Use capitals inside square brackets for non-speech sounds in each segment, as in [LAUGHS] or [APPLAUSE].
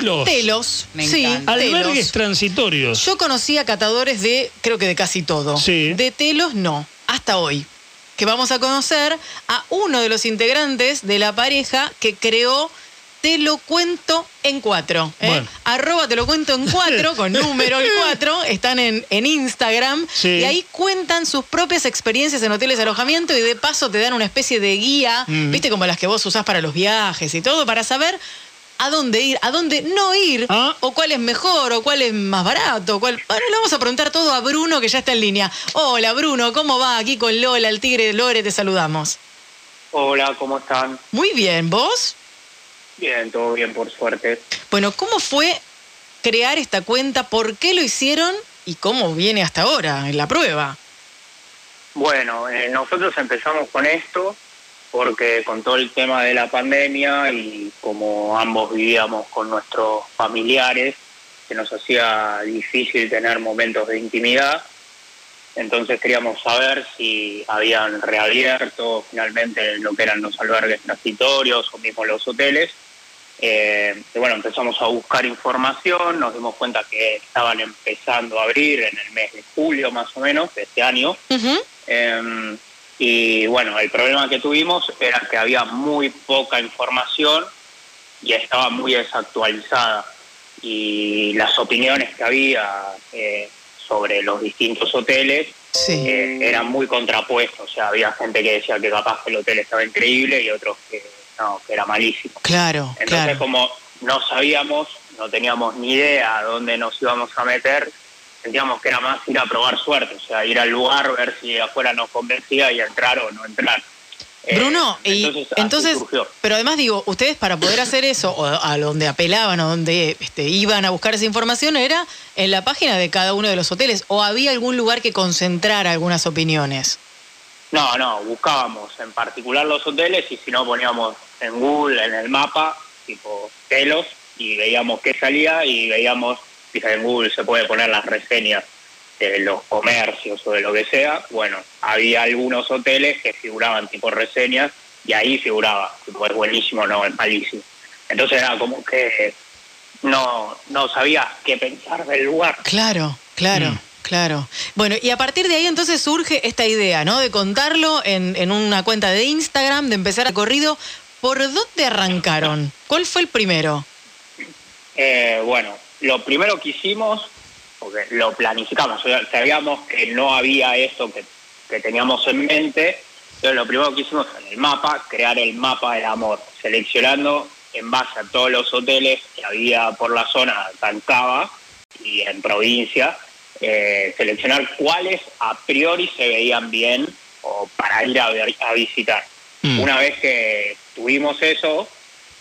Telos. Telos. Me sí, encanta. Albergues telos. transitorios. Yo conocía catadores de, creo que de casi todo. Sí. De telos no, hasta hoy. Que vamos a conocer a uno de los integrantes de la pareja que creó Te lo cuento en cuatro. ¿eh? Bueno. Arroba te lo cuento en cuatro, [LAUGHS] con número el cuatro. Están en, en Instagram. Sí. Y ahí cuentan sus propias experiencias en hoteles de alojamiento y de paso te dan una especie de guía, Mm. viste, como las que vos usás para los viajes y todo, para saber a dónde ir, a dónde no ir, Ah. o cuál es mejor, o cuál es más barato. Cuál... Bueno, le vamos a preguntar todo a Bruno, que ya está en línea. Hola, Bruno, ¿cómo va? Aquí con Lola, el tigre de Lore, te saludamos. Hola, ¿cómo están? Muy bien, ¿vos? Bien, todo bien, por suerte. Bueno, ¿cómo fue crear esta cuenta? ¿Por qué lo hicieron? ¿Y cómo viene hasta ahora en la prueba? Bueno, eh, nosotros empezamos con esto porque con todo el tema de la pandemia y como ambos vivíamos con nuestros familiares, que nos hacía difícil tener momentos de intimidad, entonces queríamos saber si habían reabierto finalmente lo que eran los albergues transitorios o mismo los hoteles. Eh, y bueno, empezamos a buscar información, nos dimos cuenta que estaban empezando a abrir en el mes de julio más o menos de este año. Eh, y bueno, el problema que tuvimos era que había muy poca información y estaba muy desactualizada. Y las opiniones que había eh, sobre los distintos hoteles Sí. eh, eran muy contrapuestos. O sea, había gente que decía que capaz que el hotel estaba increíble y otros que no, que era malísimo. Claro, Entonces, claro. como no sabíamos, no teníamos ni idea a dónde nos íbamos a meter, sentíamos que era más ir a probar suerte, o sea, ir al lugar, ver si afuera nos convencía y entrar o no entrar. Eh, Bruno, y así entonces, surgió. pero además digo, ustedes para poder hacer eso, o a donde apelaban o donde este, iban a buscar esa información, era en la página de cada uno de los hoteles, o había algún lugar que concentrara algunas opiniones. No, no, buscábamos en particular los hoteles y si no poníamos en Google, en el mapa, tipo telos, y veíamos qué salía y veíamos, fíjate, en Google se puede poner las reseñas de los comercios o de lo que sea. Bueno, había algunos hoteles que figuraban tipo reseñas y ahí figuraba, tipo es buenísimo, no, es malísimo. Entonces era como que no, no sabía qué pensar del lugar. Claro, claro. Mm. Claro. Bueno, y a partir de ahí entonces surge esta idea, ¿no? De contarlo en, en una cuenta de Instagram, de empezar a corrido. ¿Por dónde arrancaron? ¿Cuál fue el primero? Eh, bueno, lo primero que hicimos, porque lo planificamos, sabíamos que no había esto que, que teníamos en mente, pero lo primero que hicimos en el mapa, crear el mapa del amor, seleccionando en base a todos los hoteles que había por la zona, Cava y en provincia, eh, seleccionar cuáles a priori se veían bien o para ir a, ver- a visitar. Mm. Una vez que tuvimos eso,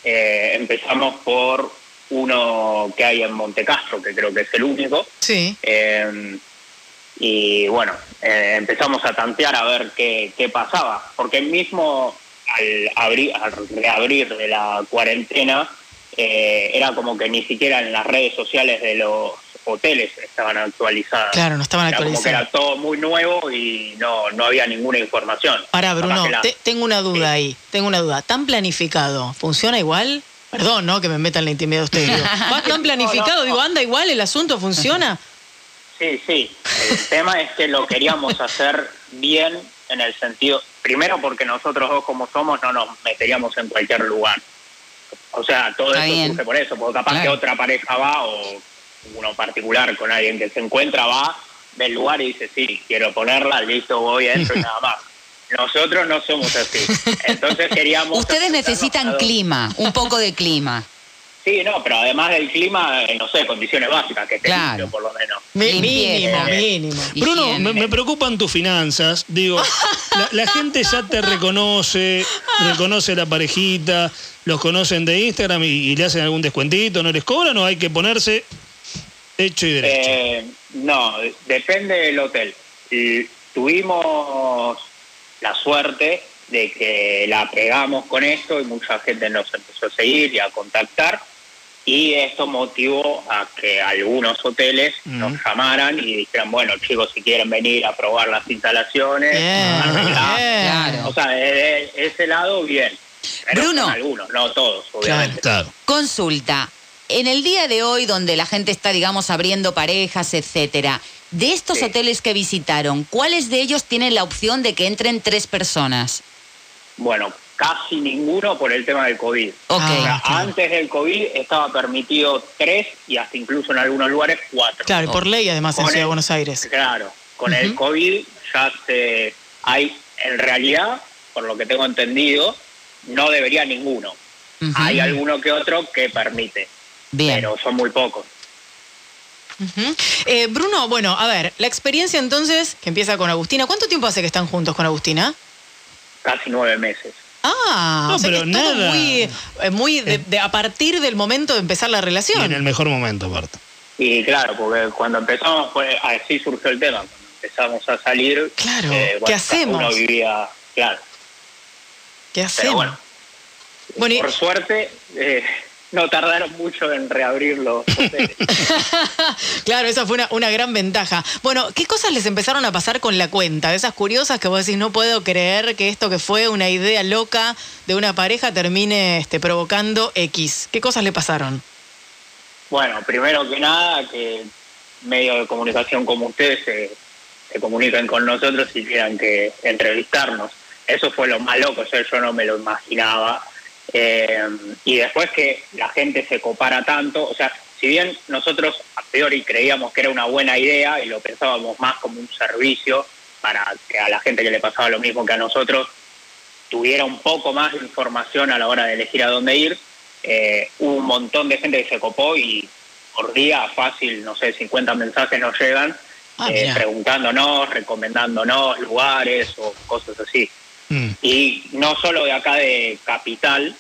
eh, empezamos por uno que hay en Montecastro, que creo que es el único. Sí. Eh, y bueno, eh, empezamos a tantear a ver qué, qué pasaba, porque mismo al, abrir, al reabrir de la cuarentena, eh, era como que ni siquiera en las redes sociales de los hoteles estaban actualizadas. Claro, no estaban Era como que actualizadas. era todo muy nuevo y no, no había ninguna información. Ahora, Bruno, la- te- tengo una duda Sí. ahí. Tengo una duda. ¿Tan planificado? ¿Funciona igual? Perdón, ¿no? Que me metan la intimidad de usted. Digo. [LAUGHS] ¿Va tan planificado? No, no, no. Digo, ¿anda igual? ¿El asunto funciona? Sí, sí. El [LAUGHS] tema es que lo queríamos hacer bien en el sentido, primero porque nosotros dos como somos no nos meteríamos en cualquier lugar. O sea, todo Está eso bien. surge por eso, porque capaz Claro. que otra pareja va o uno particular con alguien que se encuentra va del lugar y dice, sí, quiero ponerla, listo, voy adentro y [LAUGHS] nada más. Nosotros no somos así. Entonces [LAUGHS] queríamos... Ustedes necesitan clima, un poco de clima. Sí, no, pero además del clima, eh, no sé, condiciones básicas, que esté Claro. limpio por lo menos. Mínimo, mínimo. Bruno, me, me preocupan tus finanzas. Digo, la, la gente ya te reconoce, [LAUGHS] reconoce la parejita, los conocen de Instagram y, y le hacen algún descuentito, ¿no les cobran o hay que ponerse hecho y derecho? Eh, no, depende del hotel. Y tuvimos la suerte de que la pegamos con esto y mucha gente nos empezó a seguir y a contactar y esto motivó a que algunos hoteles nos llamaran y dijeran, bueno chicos, si quieren venir a probar las instalaciones, Bien, arreglá". bien. Claro. o sea, de ese lado bien. Pero Bruno. algunos, no todos, obviamente. Claro. Consulta. En el día de hoy, donde la gente está, digamos, abriendo parejas, etcétera, de estos Sí. hoteles que visitaron, ¿cuáles de ellos tienen la opción de que entren tres personas? Bueno, casi ninguno por el tema del COVID. Ok. Ah, O sea, claro. antes del COVID estaba permitido tres y hasta incluso en algunos lugares cuatro. Claro, y por ley además en Con Ciudad de Buenos Aires. Claro, con el. COVID ya se hay, en realidad, por lo que tengo entendido, no debería ninguno. Hay alguno que otro que permite, Bien. pero son muy pocos. Eh, Bruno, bueno, a ver, la experiencia entonces, que empieza con Agustina, ¿cuánto tiempo hace que están juntos con Agustina? Casi nueve meses. Ah, No, o sea que pero es todo nada. muy, eh, muy de, de- a partir del momento de empezar la Y relación. en el mejor momento, aparte. Y claro, porque cuando empezamos, fue, así surgió el tema. Cuando empezamos a salir, eh, Claro, bueno, ¿qué hacemos? Uno vivía, claro. ¿Qué Pero hacemos? bueno, Bueno, y- por suerte, eh, no tardaron mucho en reabrir los [LAUGHS] hoteles. claro, esa fue una, una gran ventaja. Bueno, ¿qué cosas les empezaron a pasar con la cuenta? De esas curiosas que vos decís, no puedo creer que esto que fue una idea loca de una pareja termine este, provocando X. ¿Qué cosas le pasaron? Bueno, primero que nada, que medios de comunicación como ustedes se, se comuniquen con nosotros y quieran que entrevistarnos. Eso fue lo más loco, o sea, yo no me lo imaginaba. Eh, y después que la gente se copara tanto, o sea, si bien nosotros a priori creíamos que era una buena idea y lo pensábamos más como un servicio para que a la gente que le pasaba lo mismo que a nosotros tuviera un poco más de información a la hora de elegir a dónde ir, eh, hubo un montón de gente que se copó y por día fácil, no sé, 50 mensajes nos llegan Ah, eh, preguntándonos, recomendándonos lugares o cosas así. Mm. Y no solo de acá de capital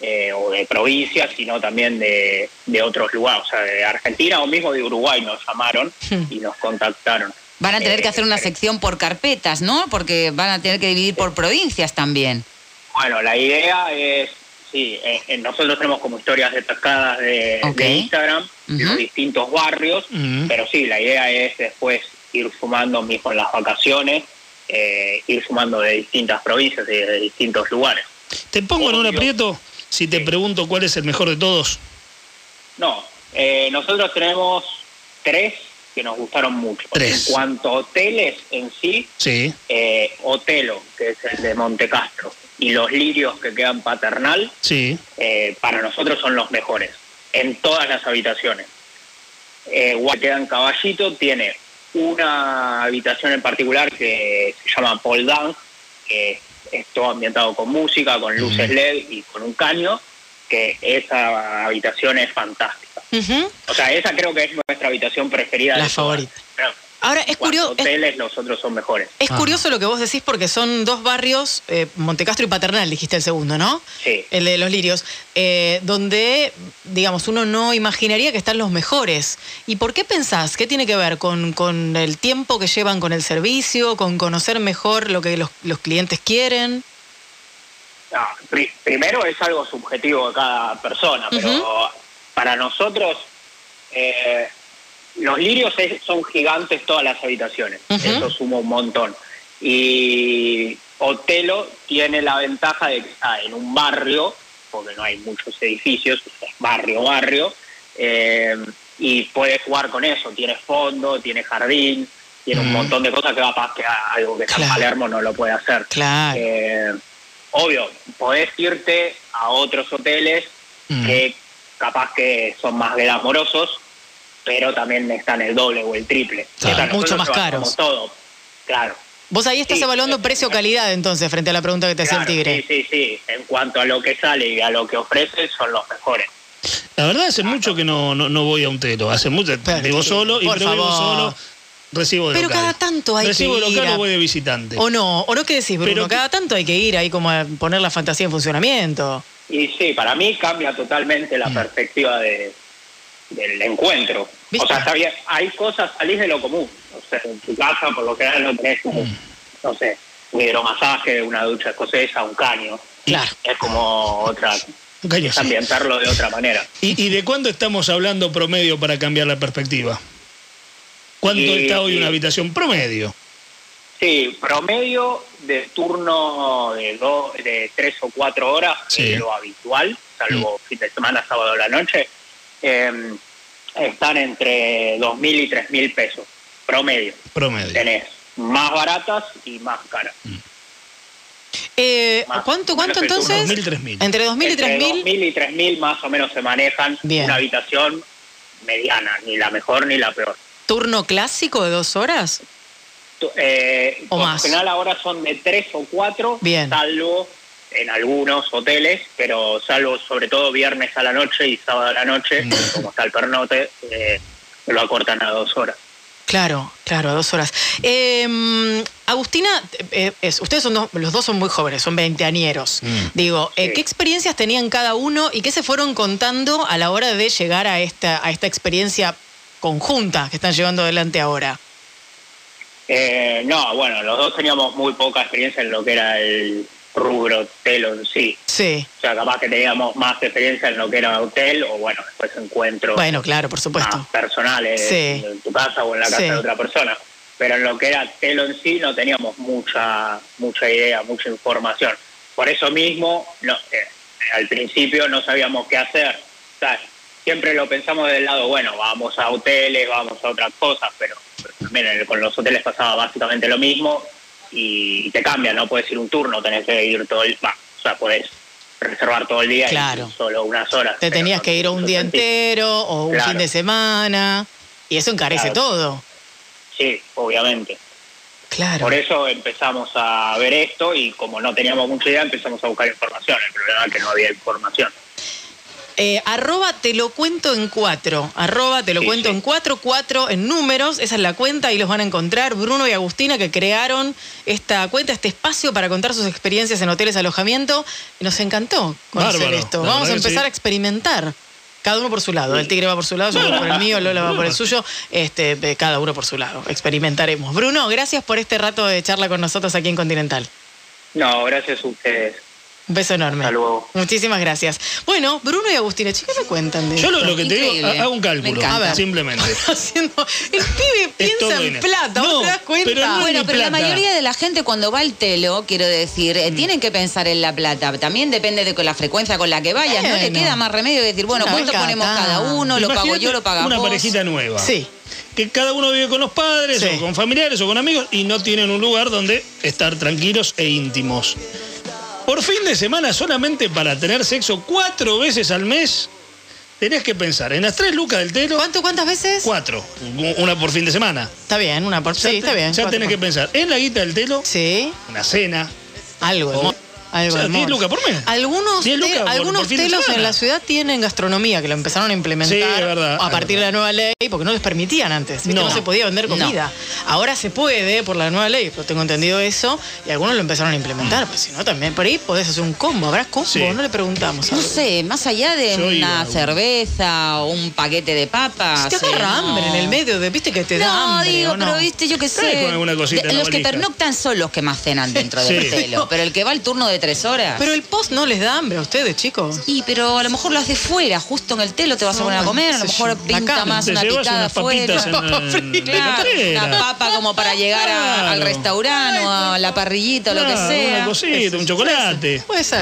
eh, o de provincia, sino también de, de otros lugares, o sea, de Argentina o mismo de Uruguay nos llamaron y nos contactaron. Van a tener que Eh, hacer una sección por carpetas, ¿no? Porque van a tener que dividir por provincias también. Bueno, la idea es, sí, eh, eh, nosotros tenemos como historias destacadas de, Ok. de Instagram, de los distintos barrios, Mm. pero sí, la idea es después ir sumando mismo en las vacaciones, eh, ir sumando de distintas provincias y de distintos lugares. Te pongo en un aprieto si te Sí. pregunto cuál es el mejor de todos. No, eh, nosotros tenemos tres que nos gustaron mucho. Tres. En cuanto a hoteles en sí, Sí. eh, Otelo, que es el de Monte Castro, y los lirios que quedan paternal, Sí. eh, para nosotros son los mejores, en todas las habitaciones. Eh, Guay queda en Caballito, tiene una habitación en particular que se llama Paul Dance, que es todo ambientado con música, con luces. LED y con un caño, que esa habitación es fantástica. O sea, esa creo que es nuestra habitación preferida. La favorita. Pero Ahora, es curioso. Es, hoteles, los otros son mejores. es Ah. curioso lo que vos decís porque son dos barrios, eh, Montecastro y Paternal, dijiste el segundo, ¿no? Sí. El de los lirios, eh, donde, digamos, uno no imaginaría que están los mejores. ¿Y por qué pensás? ¿Qué tiene que ver con, con el tiempo que llevan con el servicio, con conocer mejor lo que los, los clientes quieren? No, pri- primero es algo subjetivo de cada persona, pero para nosotros eh, los lirios es- son gigantes todas las habitaciones, eso suma un montón. Y Otelo tiene la ventaja de que está en un barrio, porque no hay muchos edificios, es barrio, barrio, eh, y puedes jugar con eso, tiene fondo, tiene jardín, tiene un montón de cosas que va a que algo que San Claro. Palermo no lo puede hacer. Claro. Eh, obvio, podés irte a otros hoteles Mm. que capaz que son más glamorosos, pero también están el doble o el triple. Claro. Nosotros Mucho más caros. todo, claro. Vos ahí estás sí, evaluando precio-calidad entonces, frente a la pregunta que te hacía el Claro, tigre. Sí, sí, sí. En cuanto a lo que sale y a lo que ofrece, son los mejores. La verdad hace mucho que no, no, no voy a un telo. Hace mucho, Pero, vivo solo y vivo favor. solo. Recibo de Pero local. cada tanto hay Recibo que local ir a- o voy de visitante. ¿O no? ¿O no qué decís, Bruno? Pero- Cada tanto hay que ir ahí como a poner la fantasía en funcionamiento. Y sí, para mí cambia totalmente la Mm. perspectiva de, del encuentro. ¿Viste? O sea, está bien, hay cosas, salís de lo común. O sea, en tu casa, por lo general, no tenés, Mm. no sé, un hidromasaje, una ducha escocesa, un caño. Claro. Es como otra, Un caño es sí. ambientarlo de otra manera. ¿Y, y de cuánto estamos hablando promedio para cambiar la perspectiva? ¿Cuánto Y- está hoy y- una habitación promedio? Sí, promedio de turno de, dos, de tres o cuatro horas, Sí. es lo habitual, salvo fin de semana, sábado a la noche, eh, están entre 2.000 y 3.000 pesos promedio. Promedio. Tenés más baratas y más caras. Eh, Más- ¿Cuánto, cuánto entonces? 2.000, 3.000. Entre 2.000 y Entre 3.000. 2.000 y 3.000 más o menos se manejan Bien. una habitación mediana, ni la mejor ni la peor. ¿Turno clásico de dos horas? Tu- Eh, O por más. lo general ahora son de tres o cuatro, Bien. salvo en algunos hoteles, pero salvo sobre todo viernes a la noche y sábado a la noche, Mm. como está el pernote, eh, lo acortan a dos horas. Claro, claro, a dos horas. Eh, Agustina, eh, es- ustedes son dos- los dos son muy jóvenes, son veinteañeros. Mm. Digo, eh, Sí. ¿qué experiencias tenían cada uno y qué se fueron contando a la hora de llegar a esta, a esta experiencia conjunta que están llevando adelante ahora? Eh, no, bueno, los dos teníamos muy poca experiencia en lo que era el rubro en sí. Sí, O sea, capaz que teníamos más experiencia en lo que era hotel o, bueno, después encuentros bueno, claro, por supuesto. más personales Sí. en tu casa o en la casa Sí. de otra persona. Pero en lo que era telo en sí no teníamos mucha mucha idea, mucha información. Por eso mismo, no, eh, al principio no sabíamos qué hacer. O sea, siempre lo pensamos del lado, bueno, vamos a hoteles, vamos a otras cosas, pero, pero también en- con los hoteles pasaba básicamente lo mismo y te cambia, no puedes ir un turno, tenés que ir todo el... va, o sea, puedes reservar todo el día Claro. y solo unas horas. Te tenías no- que ir un no día entero o un Claro. fin de semana y eso encarece Claro. todo. Sí, obviamente. Claro. Por eso empezamos a ver esto y como no teníamos mucha idea empezamos a buscar información. El problema es que no había información. Eh, arroba te lo cuento en cuatro. Arroba te lo Sí, cuento sí. en cuatro, cuatro en números. Esa es la cuenta, ahí los van a encontrar. Bruno y Agustina que crearon esta cuenta, este espacio para contar sus experiencias en hoteles alojamiento. Y nos encantó conocer Bárbaro, esto. Vamos a empezar sí. a experimentar. Cada uno por su lado. El tigre va por su lado, yo voy por el mío, Lola va por el suyo. Este, cada uno por su lado. Experimentaremos. Bruno, gracias por este rato de charla con nosotros aquí en Continental. No, gracias a ustedes. Un beso enorme. Hasta luego. Muchísimas gracias. Bueno, Bruno y Agustina, chicos, ¿qué me cuentan de Yo lo, que te digo, hago un cálculo, encanta. A ver. simplemente. [LAUGHS] haciendo. El pibe piensa en plata, ¿vos No, te das cuenta? pero no es Bueno, pero la mayoría de la gente cuando va al telo, quiero decir, Mm. eh, tienen que pensar en la plata. También depende de con la frecuencia con la que vayas. No le queda más remedio que decir, bueno, Una ¿cuánto ponemos cada uno? ¿Lo pago yo? ¿Lo pagas Una vos? parejita nueva. Sí. Que cada uno vive con los padres Sí. o con familiares o con amigos y no tienen un lugar donde estar tranquilos e íntimos. Por fin de semana, solamente para tener sexo cuatro veces al mes, tenés que pensar en las tres lucas del telo, ¿Cuánto, ¿Cuántas veces? cuatro, una por fin de semana. Está bien, una por. Ya Sí, te- está bien. Ya cuatro tenés que pensar en la guita del telo, Sí, una cena. algo. O- algo o sea, de 10 modo. lucas por mes. Algunos, 10 lucas te- por- algunos por telos en la ciudad tienen gastronomía que lo empezaron a implementar Sí, es verdad, a partir de la nueva ley porque no les permitían antes. No. No. se podía vender No. comida. Ahora se puede por la nueva ley, pero tengo entendido eso y algunos lo empezaron a implementar. Pues si no, también por ahí podés hacer un combo. ¿Habrá combo? Sí. No le preguntamos. No sé, más allá de Yo una cerveza o un paquete de papas. Si te agarra eh, no. hambre en el medio, de, viste que te da No, hambre. digo, ¿o no? pero viste, yo qué sé. con alguna cosita De- en la los que pernoctan son los que más cenan dentro del Sí. telo. Pero el que va al turno de tres horas. Pero el post no les da hambre a ustedes, chicos. Y pero a lo mejor lo haces fuera, justo en el telo te vas a poner a comer, a lo mejor pinta más una picada afuera. [LAUGHS] una papa como para llegar a- al restaurante o a la parrillita o lo que sea. Una cosita, un chocolate. Puede ser.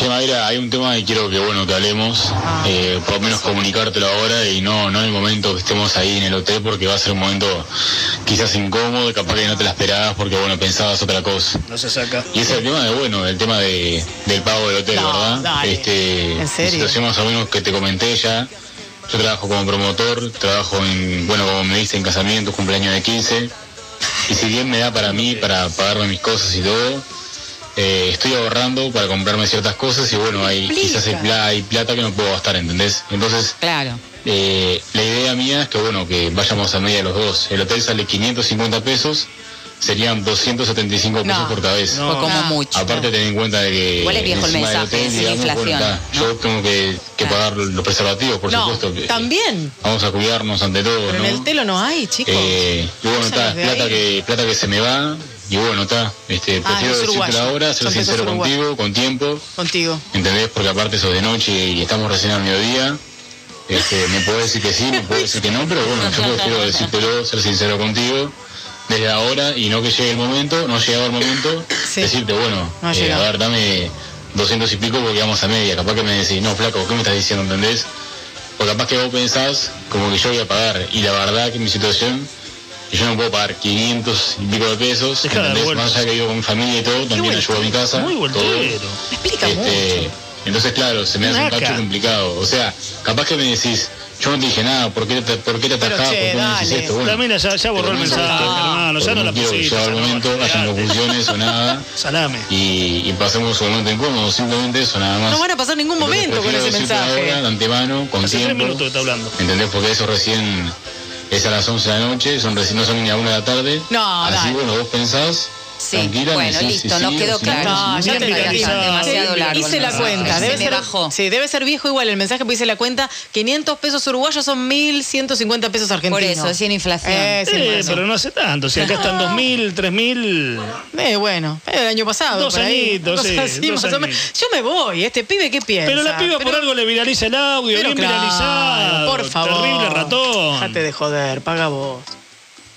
Che, Mayra, hay un tema que quiero que bueno que hablemos, Ah. eh, por lo menos comunicártelo ahora y no, no en el momento que estemos ahí en el hotel porque va a ser un momento quizás incómodo, capaz que no te la esperabas porque bueno pensabas otra cosa. No se saca. Y es el tema de bueno, el tema de, del pago del hotel, No, ¿verdad? dale. Este, ¿En serio? situación más o menos que te comenté ya. Yo trabajo como promotor, trabajo en, bueno, como me dice, en casamientos, cumpleaños de 15. Y si bien me da para mí, para pagarme mis cosas y todo, eh, estoy ahorrando para comprarme ciertas cosas y bueno, hay, quizás hay, hay plata que no puedo gastar, ¿entendés? Entonces, Claro. eh, la idea mía es que bueno, que vayamos a media los dos. El hotel sale 550 pesos, serían 275 pesos No. por cabeza. No. Como mucho. Aparte ten en cuenta de que es viejo el mensaje, es inflación, yo tengo que, que Claro. pagar los preservativos, por no, supuesto. que- también. Vamos a cuidarnos ante todo, Pero ¿no? en el telo no hay, chicos. Eh, y bueno, está, plata ahí. que, plata que se me va, y bueno, está, este, Ah, prefiero decirte la hora, ser son sincero contigo, con tiempo, Contigo. ¿entendés? Porque aparte sos de noche y estamos recién al mediodía. Este, me puedo decir que sí, me puedo decir que no, pero bueno, yo prefiero decírtelo, ser sincero contigo desde ahora y no que llegue el momento, no ha llegado el momento, Sí. decirte, bueno, No eh, a ver, dame 200 y pico porque vamos a media, capaz que me decís, no, flaco, ¿qué me estás diciendo, entendés? Porque capaz que vos pensás como que yo voy a pagar. Y la verdad que mi situación, que yo no puedo pagar 500 y pico de pesos. ¿entendés? vueltas. Más allá que vivo con mi familia y todo, también ayudo a mi casa. Muy todo. Me explica Este, entonces, claro, se me hace un Naca. cacho complicado. O sea, capaz que me decís, yo no te dije nada, ¿por qué te, por qué te Pero, atajás? che, ¿Por qué no decís esto? Bueno, mina ya, ya borró el mensaje, hermano. Ya no la quiero que pusiste. no, momento, hayan confusiones o nada. Salame. Y, y pasemos un momento incómodo, simplemente eso, nada más. No van a pasar ningún momento con ese mensaje. Ahora, de antemano, con Hace tres tiempo. minutos que está hablando. ¿Entendés? Porque eso recién es a las 11 de la noche, son recién, no son ni a 1 de la tarde. No, Así, dale. bueno, vos pensás. Sí, tranquila, me bueno, listo, sí o quedó claro. No, ya te demasiado largo. Hice la cuenta. Se Debe me ser, bajó. Sí, debe ser viejo igual el mensaje, pues hice la cuenta. 500 pesos uruguayos son 1.150 pesos argentinos. Por eso, sin inflación. Eh, Eh, pero no hace tanto. Si acá están 2.000, 3.000. Eh, bueno, el año pasado. Dos añitos, sí, así, dos más o menos. añitos. Yo me voy, este pibe, ¿qué piensa? Pero la piba por algo le viraliza el audio, bien claro, viralizado. Por favor. Terrible ratón. Déjate de joder, paga vos.